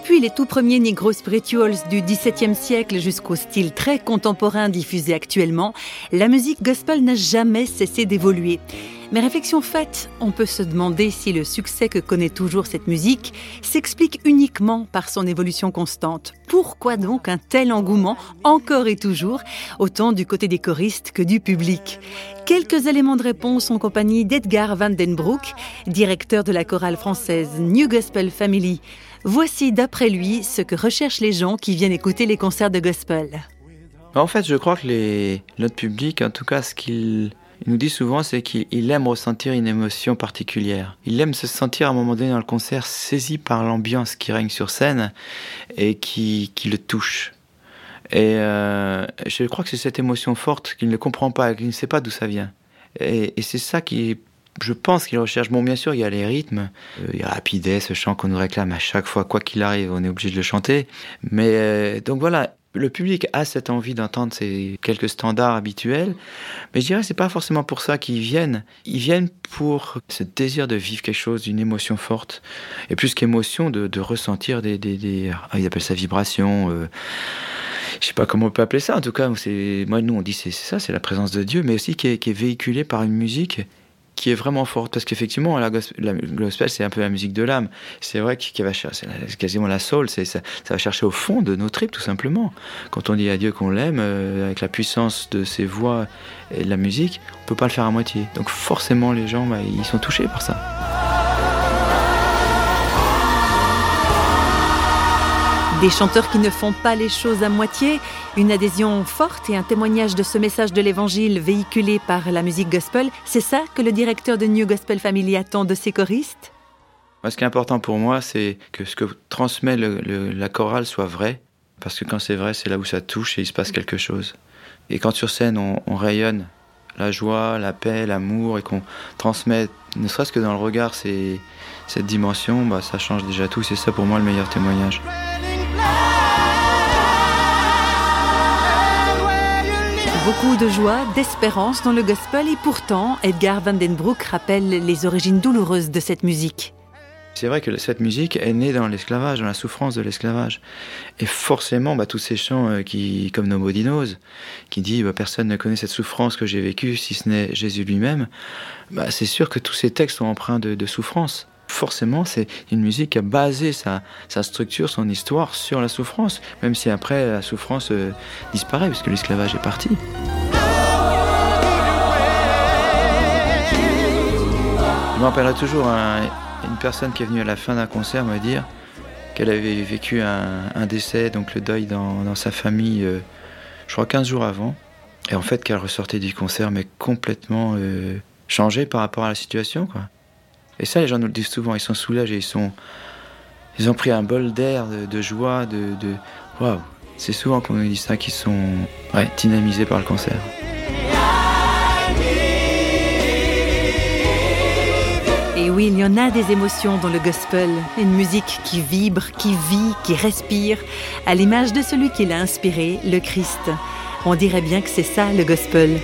Depuis les tout premiers Negro Spirituals du XVIIe siècle jusqu'au style très contemporain diffusé actuellement, la musique gospel n'a jamais cessé d'évoluer. Mais réflexion faite, on peut se demander si le succès que connaît toujours cette musique s'explique uniquement par son évolution constante. Pourquoi donc un tel engouement, encore et toujours, autant du côté des choristes que du public? Quelques éléments de réponse en compagnie d'Edgar Van Den Broek, directeur de la chorale française New Gospel Family. Voici d'après lui ce que recherchent les gens qui viennent écouter les concerts de gospel. En fait, je crois que les, notre public, en tout cas, ce qu'il nous dit souvent, c'est qu'il aime ressentir une émotion particulière. Il aime se sentir à un moment donné dans le concert saisi par l'ambiance qui règne sur scène et qui, le touche. Et euh, je crois que c'est cette émotion forte qu'il ne comprend pas, qu'il ne sait pas d'où ça vient. Et, et c'est ça qui je pense qu'il recherche. Bon, bien sûr, il y a les rythmes, euh, il y a Rapidez, ce chant qu'on nous réclame à chaque fois, quoi qu'il arrive, on est obligé de le chanter. Mais euh, donc voilà, le public a cette envie d'entendre ces quelques standards habituels, mais je dirais que c'est pas forcément pour ça qu'ils viennent. Ils viennent pour ce désir de vivre quelque chose, d'une émotion forte, et plus qu'émotion, de, ressentir des, ah, ils appellent ça vibration. Euh, je sais pas comment on peut appeler ça. En tout cas, moi nous on dit c'est ça, c'est la présence de Dieu, mais aussi qui est véhiculée par une musique qui est vraiment forte parce qu'effectivement la gospel, c'est un peu la musique de l'âme. C'est vrai qu'il va chercher c'est quasiment la soul c'est ça, ça, va chercher au fond de nos tripes tout simplement. Quand on dit à Dieu qu'on l'aime euh, avec la puissance de ses voix et de la musique on peut pas le faire à moitié. Donc forcément les gens bah, ils sont touchés par ça Des chanteurs qui ne font pas les choses à moitié, une adhésion forte et un témoignage de ce message de l'évangile véhiculé par la musique gospel, c'est ça que le directeur de New Gospel Family attend de ses choristes? Ce qui est important pour moi, c'est que ce que transmet la chorale soit vrai, parce que quand c'est vrai, c'est là où ça touche et il se passe quelque chose. Et quand sur scène, on, on rayonne la joie, la paix, l'amour, et qu'on transmet, ne serait-ce que dans le regard, cette dimension, bah, ça change déjà tout. C'est ça pour moi le meilleur témoignage. Beaucoup de joie, d'espérance dans le gospel et pourtant, Edgar Van Den Broek rappelle les origines douloureuses de cette musique. C'est vrai que cette musique est née dans l'esclavage, dans la souffrance de l'esclavage. Et forcément, bah, tous ces chants euh, qui, comme Nobody Knows, qui dit bah, personne ne connaît cette souffrance que j'ai vécue si ce n'est Jésus lui-même, bah, c'est sûr que tous ces textes sont empreints de souffrance forcément, c'est une musique qui a basé sa, structure, son histoire sur la souffrance, même si après la souffrance euh, disparaît, puisque l'esclavage est parti. Je me rappellerai toujours un, une personne qui est venue à la fin d'un concert me dire qu'elle avait vécu un, décès, donc le deuil dans, sa famille, euh, je crois 15 jours avant, et en fait qu'elle ressortait du concert, mais complètement euh, changée par rapport à la situation. Et ça, les gens nous le disent souvent, ils sont soulagés, ils, sont, ils ont pris un bol d'air, de, joie, de... de... Waouh C'est souvent qu'on nous dit ça, qu'ils sont dynamisés par le concert. Et oui, il y en a des émotions dans le gospel, une musique qui vibre, qui vit, qui respire, à l'image de celui qui l'a inspiré, le Christ. On dirait bien que c'est ça le gospel.